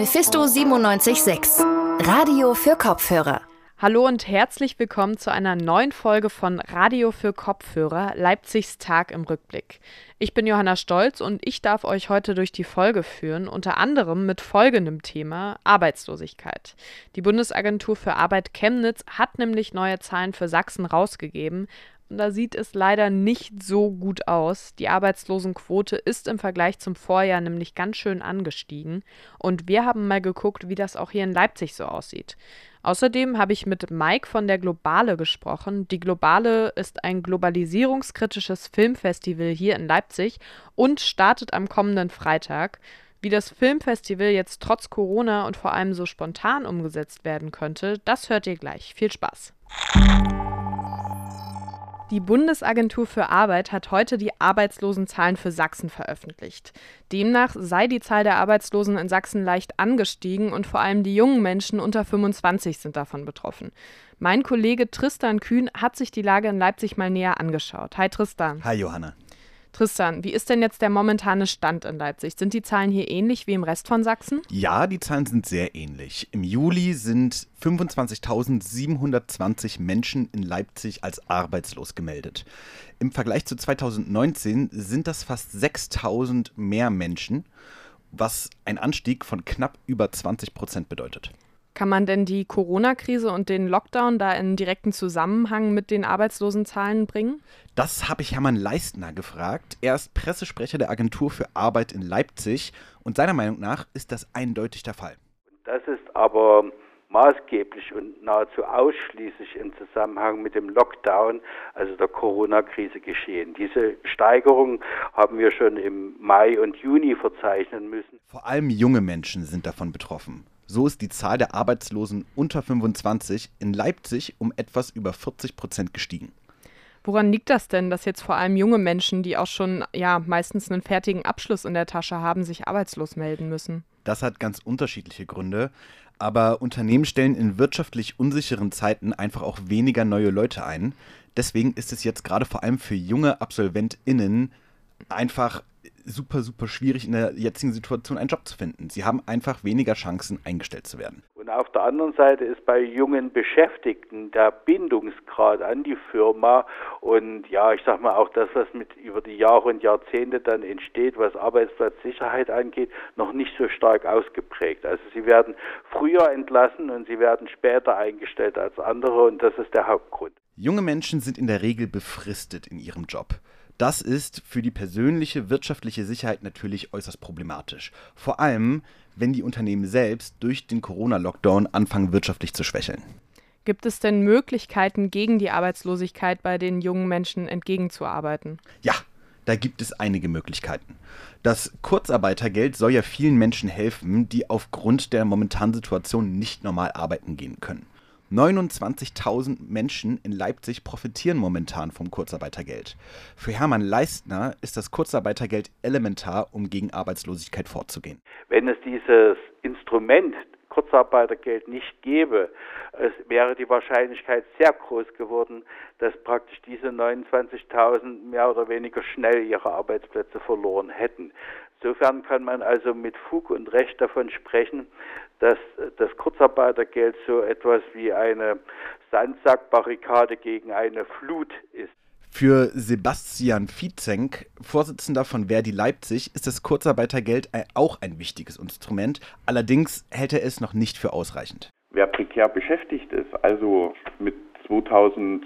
Mephisto 976, Radio für Kopfhörer. Hallo und herzlich willkommen zu einer neuen Folge von Radio für Kopfhörer, Leipzigs Tag im Rückblick. Ich bin Johanna Stolz und ich darf euch heute durch die Folge führen, unter anderem mit folgendem Thema Arbeitslosigkeit. Die Bundesagentur für Arbeit Chemnitz hat nämlich neue Zahlen für Sachsen rausgegeben, und da sieht es leider nicht so gut aus. Die Arbeitslosenquote ist im Vergleich zum Vorjahr nämlich ganz schön angestiegen. Und wir haben mal geguckt, wie das auch hier in Leipzig so aussieht. Außerdem habe ich mit Mike von der Globale gesprochen. Die Globale ist ein globalisierungskritisches Filmfestival hier in Leipzig und startet am kommenden Freitag. Wie das Filmfestival jetzt trotz Corona und vor allem so spontan umgesetzt werden könnte, das hört ihr gleich. Viel Spaß! Die Bundesagentur für Arbeit hat heute die Arbeitslosenzahlen für Sachsen veröffentlicht. Demnach sei die Zahl der Arbeitslosen in Sachsen leicht angestiegen und vor allem die jungen Menschen unter 25 sind davon betroffen. Mein Kollege Tristan Kühn hat sich die Lage in Leipzig mal näher angeschaut. Hi Tristan. Hi Johanna. Tristan, wie ist denn jetzt der momentane Stand in Leipzig? Sind die Zahlen hier ähnlich wie im Rest von Sachsen? Ja, die Zahlen sind sehr ähnlich. Im Juli sind 25.720 Menschen in Leipzig als arbeitslos gemeldet. Im Vergleich zu 2019 sind das fast 6.000 mehr Menschen, was ein Anstieg von knapp über 20 Prozent bedeutet. Kann man denn die Corona-Krise und den Lockdown da in direkten Zusammenhang mit den Arbeitslosenzahlen bringen? Das habe ich Hermann Leistner gefragt. Er ist Pressesprecher der Agentur für Arbeit in Leipzig und seiner Meinung nach ist das eindeutig der Fall. Das ist aber maßgeblich und nahezu ausschließlich im Zusammenhang mit dem Lockdown, also der Corona-Krise geschehen. Diese Steigerung haben wir schon im Mai und Juni verzeichnen müssen. Vor allem junge Menschen sind davon betroffen. So ist die Zahl der Arbeitslosen unter 25 in Leipzig um etwas über 40 Prozent gestiegen. Woran liegt das denn, dass jetzt vor allem junge Menschen, die auch schon ja meistens einen fertigen Abschluss in der Tasche haben, sich arbeitslos melden müssen? Das hat ganz unterschiedliche Gründe. Aber Unternehmen stellen in wirtschaftlich unsicheren Zeiten einfach auch weniger neue Leute ein. Deswegen ist es jetzt gerade vor allem für junge AbsolventInnen einfach super, super schwierig in der jetzigen Situation einen Job zu finden. Sie haben einfach weniger Chancen, eingestellt zu werden. Und auf der anderen Seite ist bei jungen Beschäftigten der Bindungsgrad an die Firma und ja, ich sag mal auch das, was mit über die Jahre und Jahrzehnte dann entsteht, was Arbeitsplatzsicherheit angeht, noch nicht so stark ausgeprägt. Also sie werden früher entlassen und sie werden später eingestellt als andere und das ist der Hauptgrund. Junge Menschen sind in der Regel befristet in ihrem Job. Das ist für die persönliche wirtschaftliche Sicherheit natürlich äußerst problematisch. Vor allem, wenn die Unternehmen selbst durch den Corona-Lockdown anfangen wirtschaftlich zu schwächeln. Gibt es denn Möglichkeiten, gegen die Arbeitslosigkeit bei den jungen Menschen entgegenzuarbeiten? Ja, da gibt es einige Möglichkeiten. Das Kurzarbeitergeld soll ja vielen Menschen helfen, die aufgrund der momentanen Situation nicht normal arbeiten gehen können. 29.000 Menschen in Leipzig profitieren momentan vom Kurzarbeitergeld. Für Hermann Leistner ist das Kurzarbeitergeld elementar, um gegen Arbeitslosigkeit vorzugehen. Wenn es dieses Instrument Kurzarbeitergeld nicht gäbe, es wäre die Wahrscheinlichkeit sehr groß geworden, dass praktisch diese 29.000 mehr oder weniger schnell ihre Arbeitsplätze verloren hätten. Insofern kann man also mit Fug und Recht davon sprechen, dass das Kurzarbeitergeld so etwas wie eine Sandsackbarrikade gegen eine Flut ist. Für Sebastian Viezenk, Vorsitzender von Verdi Leipzig, ist das Kurzarbeitergeld auch ein wichtiges Instrument. Allerdings hält er es noch nicht für ausreichend. Wer prekär beschäftigt ist, also mit 2000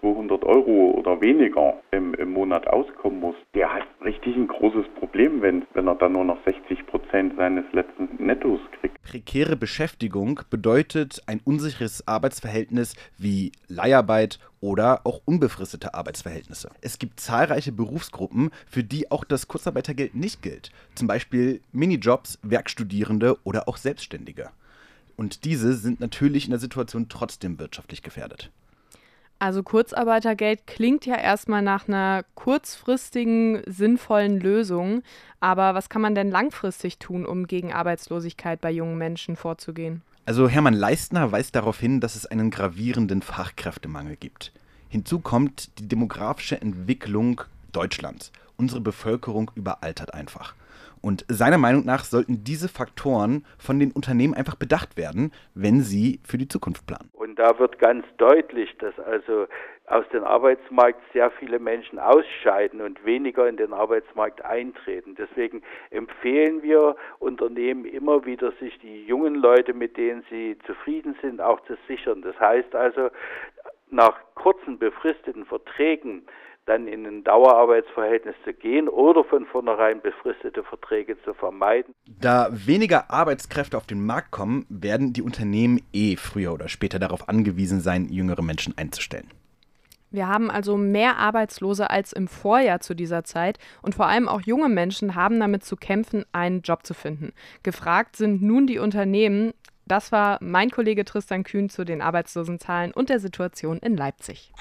200 Euro oder weniger im, im Monat auskommen muss, der hat richtig ein großes Problem, wenn, wenn er dann nur noch 60 Prozent seines letzten Nettos kriegt. Prekäre Beschäftigung bedeutet ein unsicheres Arbeitsverhältnis wie Leiharbeit oder auch unbefristete Arbeitsverhältnisse. Es gibt zahlreiche Berufsgruppen, für die auch das Kurzarbeitergeld nicht gilt. Zum Beispiel Minijobs, Werkstudierende oder auch Selbstständige. Und diese sind natürlich in der Situation trotzdem wirtschaftlich gefährdet. Also Kurzarbeitergeld klingt ja erstmal nach einer kurzfristigen, sinnvollen Lösung. Aber was kann man denn langfristig tun, um gegen Arbeitslosigkeit bei jungen Menschen vorzugehen? Also Hermann Leistner weist darauf hin, dass es einen gravierenden Fachkräftemangel gibt. Hinzu kommt die demografische Entwicklung Deutschlands. Unsere Bevölkerung überaltert einfach. Und seiner Meinung nach sollten diese Faktoren von den Unternehmen einfach bedacht werden, wenn sie für die Zukunft planen. Und da wird ganz deutlich, dass also aus dem Arbeitsmarkt sehr viele Menschen ausscheiden und weniger in den Arbeitsmarkt eintreten. Deswegen empfehlen wir Unternehmen immer wieder, sich die jungen Leute, mit denen sie zufrieden sind, auch zu sichern. Das heißt also, nach kurzen befristeten Verträgen dann in ein Dauerarbeitsverhältnis zu gehen oder von vornherein befristete Verträge zu vermeiden. Da weniger Arbeitskräfte auf den Markt kommen, werden die Unternehmen eh früher oder später darauf angewiesen sein, jüngere Menschen einzustellen. Wir haben also mehr Arbeitslose als im Vorjahr zu dieser Zeit und vor allem auch junge Menschen haben damit zu kämpfen, einen Job zu finden. Gefragt sind nun die Unternehmen. Das war mein Kollege Tristan Kühn zu den Arbeitslosenzahlen und der Situation in Leipzig.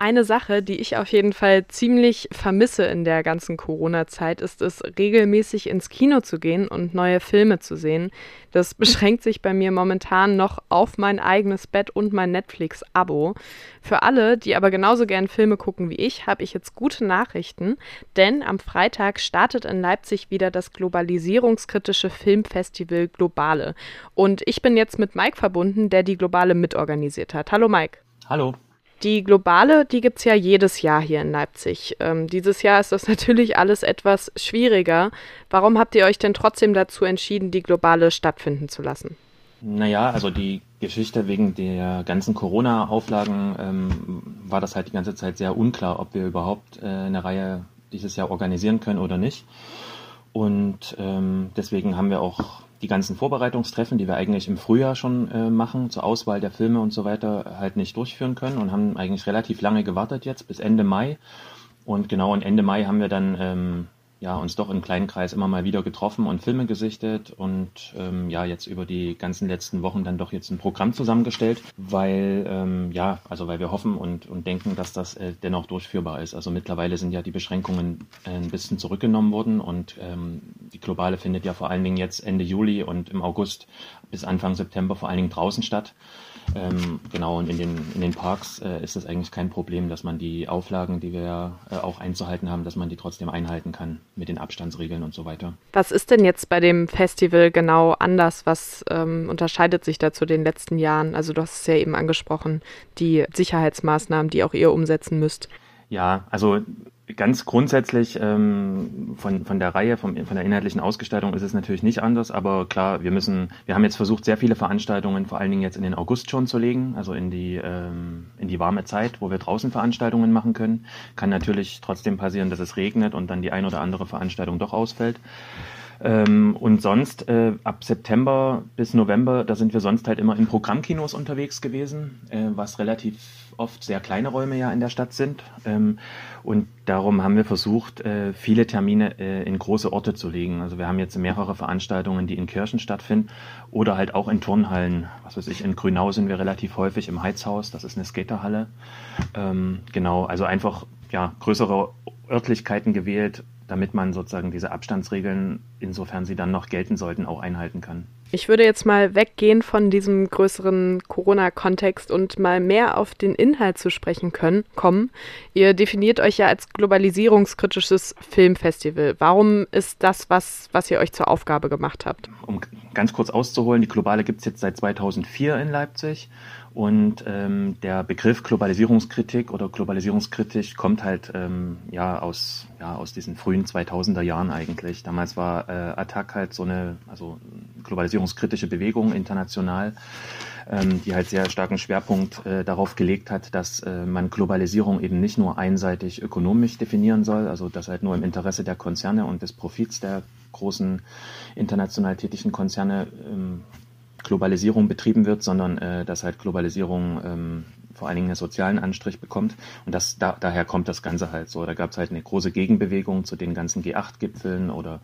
Eine Sache, die ich auf jeden Fall ziemlich vermisse in der ganzen Corona-Zeit, ist es, regelmäßig ins Kino zu gehen und neue Filme zu sehen. Das beschränkt sich bei mir momentan noch auf mein eigenes Bett und mein Netflix-Abo. Für alle, die aber genauso gern Filme gucken wie ich, habe ich jetzt gute Nachrichten, denn am Freitag startet in Leipzig wieder das globalisierungskritische Filmfestival Globale. Und ich bin jetzt mit Mike verbunden, der die Globale mitorganisiert hat. Hallo Mike. Hallo. Die globale, die gibt es ja jedes Jahr hier in Leipzig. Ähm, dieses Jahr ist das natürlich alles etwas schwieriger. Warum habt ihr euch denn trotzdem dazu entschieden, die globale stattfinden zu lassen? Naja, also die Geschichte wegen der ganzen Corona-Auflagen ähm, war das halt die ganze Zeit sehr unklar, ob wir überhaupt äh, eine Reihe dieses Jahr organisieren können oder nicht. Und ähm, deswegen haben wir auch die ganzen Vorbereitungstreffen, die wir eigentlich im Frühjahr schon äh, machen, zur Auswahl der Filme und so weiter, halt nicht durchführen können und haben eigentlich relativ lange gewartet jetzt, bis Ende Mai. Und genau und Ende Mai haben wir dann ähm, ja, uns doch im kleinen Kreis immer mal wieder getroffen und Filme gesichtet und ähm, ja, jetzt über die ganzen letzten Wochen dann doch jetzt ein Programm zusammengestellt, weil ähm, ja, also weil wir hoffen und, und denken, dass das äh, dennoch durchführbar ist. Also mittlerweile sind ja die Beschränkungen äh, ein bisschen zurückgenommen worden und ähm, die globale findet ja vor allen Dingen jetzt Ende Juli und im August bis Anfang September vor allen Dingen draußen statt. Ähm, genau, und in den, in den Parks äh, ist es eigentlich kein Problem, dass man die Auflagen, die wir äh, auch einzuhalten haben, dass man die trotzdem einhalten kann mit den Abstandsregeln und so weiter. Was ist denn jetzt bei dem Festival genau anders? Was ähm, unterscheidet sich da zu den letzten Jahren? Also du hast es ja eben angesprochen, die Sicherheitsmaßnahmen, die auch ihr umsetzen müsst. Ja, also Ganz grundsätzlich ähm, von, von der Reihe, vom, von der inhaltlichen Ausgestaltung ist es natürlich nicht anders, aber klar, wir müssen, wir haben jetzt versucht, sehr viele Veranstaltungen vor allen Dingen jetzt in den August schon zu legen, also in die, ähm, in die warme Zeit, wo wir draußen Veranstaltungen machen können. Kann natürlich trotzdem passieren, dass es regnet und dann die ein oder andere Veranstaltung doch ausfällt. Ähm, und sonst äh, ab September bis November, da sind wir sonst halt immer in Programmkinos unterwegs gewesen, äh, was relativ oft sehr kleine Räume ja in der Stadt sind. Ähm, und darum haben wir versucht, äh, viele Termine äh, in große Orte zu legen. Also wir haben jetzt mehrere Veranstaltungen, die in Kirchen stattfinden oder halt auch in Turnhallen. Was weiß ich, in Grünau sind wir relativ häufig im Heizhaus, das ist eine Skaterhalle. Ähm, genau, also einfach ja, größere Örtlichkeiten gewählt, damit man sozusagen diese Abstandsregeln, insofern sie dann noch gelten sollten, auch einhalten kann. Ich würde jetzt mal weggehen von diesem größeren Corona-Kontext und mal mehr auf den Inhalt zu sprechen können, kommen. Ihr definiert euch ja als globalisierungskritisches Filmfestival. Warum ist das was, was ihr euch zur Aufgabe gemacht habt? Um ganz kurz auszuholen, die Globale gibt es jetzt seit 2004 in Leipzig und ähm, der Begriff Globalisierungskritik oder Globalisierungskritisch kommt halt ähm, ja aus ja aus diesen frühen 2000er Jahren eigentlich. Damals war äh, Attac halt so eine also globalisierungskritische Bewegung international, ähm, die halt sehr starken Schwerpunkt äh, darauf gelegt hat, dass äh, man Globalisierung eben nicht nur einseitig ökonomisch definieren soll, also das halt nur im Interesse der Konzerne und des Profits der großen international tätigen Konzerne ähm, Globalisierung betrieben wird, sondern äh, dass halt Globalisierung ähm, vor allen Dingen einen sozialen Anstrich bekommt. Und das, da, daher kommt das Ganze halt so. Da gab es halt eine große Gegenbewegung zu den ganzen G8-Gipfeln oder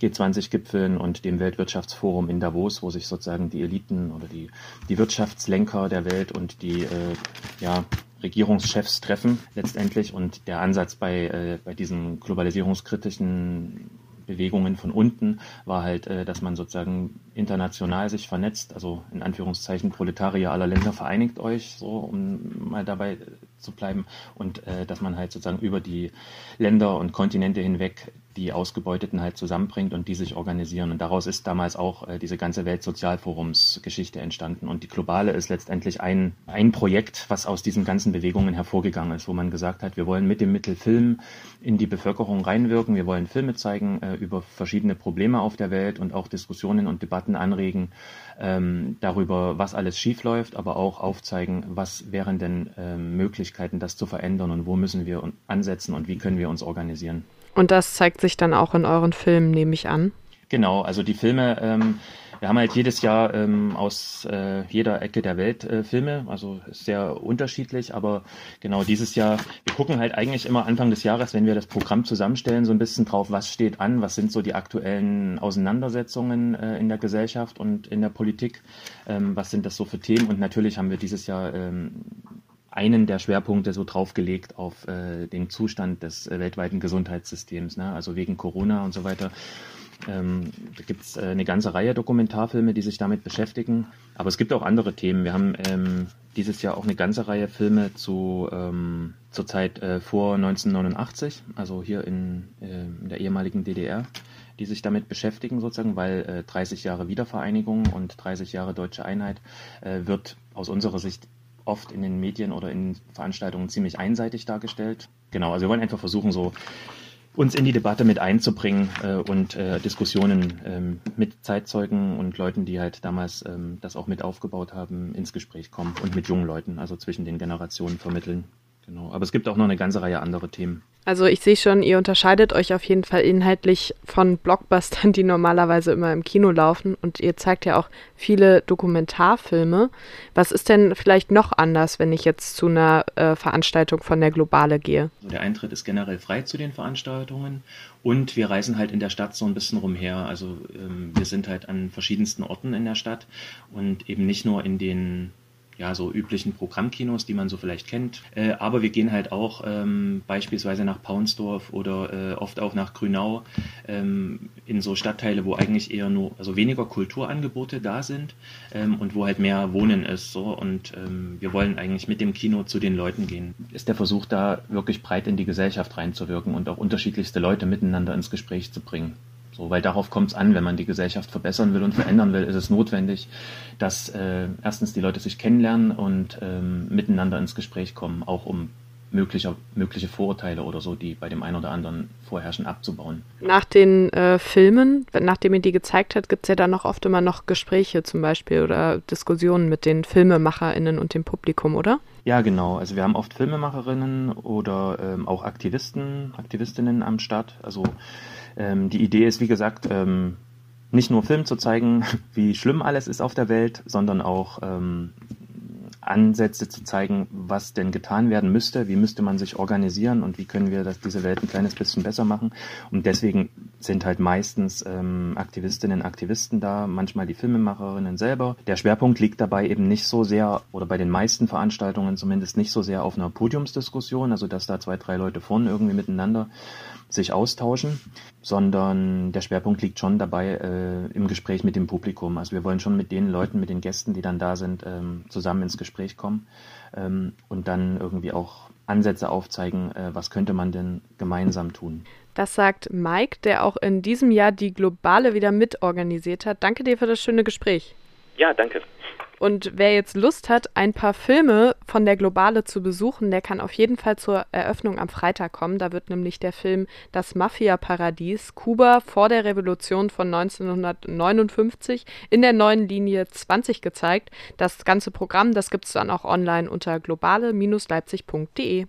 G20-Gipfeln und dem Weltwirtschaftsforum in Davos, wo sich sozusagen die Eliten oder die, die Wirtschaftslenker der Welt und die äh, ja, Regierungschefs treffen letztendlich. Und der Ansatz bei, äh, bei diesen globalisierungskritischen Bewegungen von unten war halt, äh, dass man sozusagen international sich vernetzt, also in Anführungszeichen Proletarier aller Länder vereinigt euch, so um mal dabei zu bleiben und äh, dass man halt sozusagen über die Länder und Kontinente hinweg die Ausgebeuteten halt zusammenbringt und die sich organisieren. Und daraus ist damals auch äh, diese ganze Weltsozialforumsgeschichte entstanden. Und die globale ist letztendlich ein, ein Projekt, was aus diesen ganzen Bewegungen hervorgegangen ist, wo man gesagt hat, wir wollen mit dem Mittel Film in die Bevölkerung reinwirken, wir wollen Filme zeigen äh, über verschiedene Probleme auf der Welt und auch Diskussionen und Debatten anregen ähm, darüber, was alles schiefläuft, aber auch aufzeigen, was wären denn ähm, Möglichkeiten, das zu verändern und wo müssen wir ansetzen und wie können wir uns organisieren. Und das zeigt sich dann auch in euren Filmen, nehme ich an. Genau, also die Filme, ähm, wir haben halt jedes Jahr ähm, aus äh, jeder Ecke der Welt äh, Filme, also sehr unterschiedlich, aber genau dieses Jahr, wir gucken halt eigentlich immer Anfang des Jahres, wenn wir das Programm zusammenstellen, so ein bisschen drauf, was steht an, was sind so die aktuellen Auseinandersetzungen äh, in der Gesellschaft und in der Politik, ähm, was sind das so für Themen und natürlich haben wir dieses Jahr ähm, einen der Schwerpunkte so draufgelegt auf äh, den Zustand des äh, weltweiten Gesundheitssystems, ne? also wegen Corona und so weiter. Ähm, da gibt es äh, eine ganze Reihe Dokumentarfilme, die sich damit beschäftigen. Aber es gibt auch andere Themen. Wir haben ähm, dieses Jahr auch eine ganze Reihe Filme zu ähm, zur Zeit äh, vor 1989, also hier in, äh, in, der ehemaligen DDR, die sich damit beschäftigen sozusagen, weil 30 äh, Jahre Wiedervereinigung und 30 Jahre deutsche Einheit äh, wird aus unserer Sicht oft in den Medien oder in Veranstaltungen ziemlich einseitig dargestellt. Genau, also wir wollen einfach versuchen, so uns in die Debatte mit einzubringen äh, und äh, Diskussionen ähm, mit Zeitzeugen und Leuten, die halt damals ähm, das auch mit aufgebaut haben, ins Gespräch kommen und mit jungen Leuten, also zwischen den Generationen vermitteln. Genau. Aber es gibt auch noch eine ganze Reihe andere Themen. Also ich sehe schon, ihr unterscheidet euch auf jeden Fall inhaltlich von Blockbustern, die normalerweise immer im Kino laufen. Und ihr zeigt ja auch viele Dokumentarfilme. Was ist denn vielleicht noch anders, wenn ich jetzt zu einer äh, Veranstaltung von der Globale gehe? Also der Eintritt ist generell frei zu den Veranstaltungen und wir reisen halt in der Stadt so ein bisschen rumher. Also ähm, wir sind halt an verschiedensten Orten in der Stadt und eben nicht nur in den ja, so üblichen Programmkinos, die man so vielleicht kennt. Äh, aber wir gehen halt auch ähm, beispielsweise nach Paunsdorf oder äh, oft auch nach Grünau ähm, in so Stadtteile, wo eigentlich eher nur, also weniger Kulturangebote da sind ähm, und wo halt mehr Wohnen ist. So. Und ähm, wir wollen eigentlich mit dem Kino zu den Leuten gehen. Ist der Versuch da wirklich breit in die Gesellschaft reinzuwirken und auch unterschiedlichste Leute miteinander ins Gespräch zu bringen. So, weil darauf kommt es an, wenn man die Gesellschaft verbessern will und verändern will, ist es notwendig, dass äh, erstens die Leute sich kennenlernen und ähm, miteinander ins Gespräch kommen, auch um mögliche, mögliche Vorurteile oder so, die bei dem einen oder anderen vorherrschen, abzubauen. Nach den äh, Filmen, nachdem ihr die gezeigt habt, gibt es ja dann noch oft immer noch Gespräche zum Beispiel oder Diskussionen mit den FilmemacherInnen und dem Publikum, oder? Ja, genau. Also wir haben oft Filmemacherinnen oder ähm, auch Aktivisten, Aktivistinnen am Start. Also ähm, die Idee ist, wie gesagt, ähm, nicht nur Film zu zeigen, wie schlimm alles ist auf der Welt, sondern auch ähm, Ansätze zu zeigen, was denn getan werden müsste, wie müsste man sich organisieren und wie können wir das, diese Welt ein kleines bisschen besser machen. Und deswegen sind halt meistens ähm, Aktivistinnen und Aktivisten da, manchmal die Filmemacherinnen selber. Der Schwerpunkt liegt dabei eben nicht so sehr, oder bei den meisten Veranstaltungen zumindest nicht so sehr auf einer Podiumsdiskussion, also dass da zwei, drei Leute vorne irgendwie miteinander sich austauschen, sondern der Schwerpunkt liegt schon dabei äh, im Gespräch mit dem Publikum. Also wir wollen schon mit den Leuten, mit den Gästen, die dann da sind, ähm, zusammen ins Gespräch kommen ähm, und dann irgendwie auch Ansätze aufzeigen, äh, was könnte man denn gemeinsam tun. Das sagt Mike, der auch in diesem Jahr die Globale wieder mitorganisiert hat. Danke dir für das schöne Gespräch. Ja, danke. Und wer jetzt Lust hat, ein paar Filme von der Globale zu besuchen, der kann auf jeden Fall zur Eröffnung am Freitag kommen. Da wird nämlich der Film Das Mafia-Paradies Kuba vor der Revolution von 1959 in der neuen Linie 20 gezeigt. Das ganze Programm, das gibt es dann auch online unter globale-leipzig.de.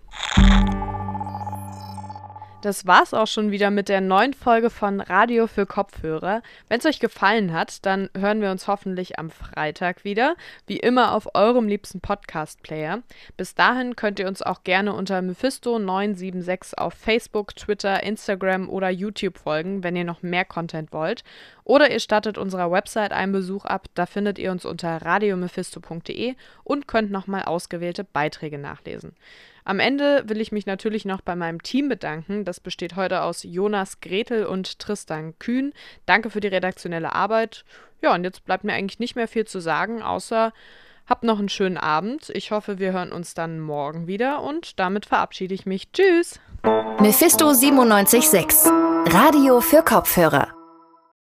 Das war's auch schon wieder mit der neuen Folge von Radio für Kopfhörer. Wenn es euch gefallen hat, dann hören wir uns hoffentlich am Freitag wieder, wie immer auf eurem liebsten Podcast-Player. Bis dahin könnt ihr uns auch gerne unter Mephisto976 auf Facebook, Twitter, Instagram oder YouTube folgen, wenn ihr noch mehr Content wollt. Oder ihr stattet unserer Website einen Besuch ab, da findet ihr uns unter radiomephisto.de und könnt nochmal ausgewählte Beiträge nachlesen. Am Ende will ich mich natürlich noch bei meinem Team bedanken. Das besteht heute aus Jonas Gretel und Tristan Kühn. Danke für die redaktionelle Arbeit. Ja, und jetzt bleibt mir eigentlich nicht mehr viel zu sagen, außer Habt noch einen schönen Abend. Ich hoffe, wir hören uns dann morgen wieder und damit verabschiede ich mich. Tschüss. Mephisto 976 Radio für Kopfhörer.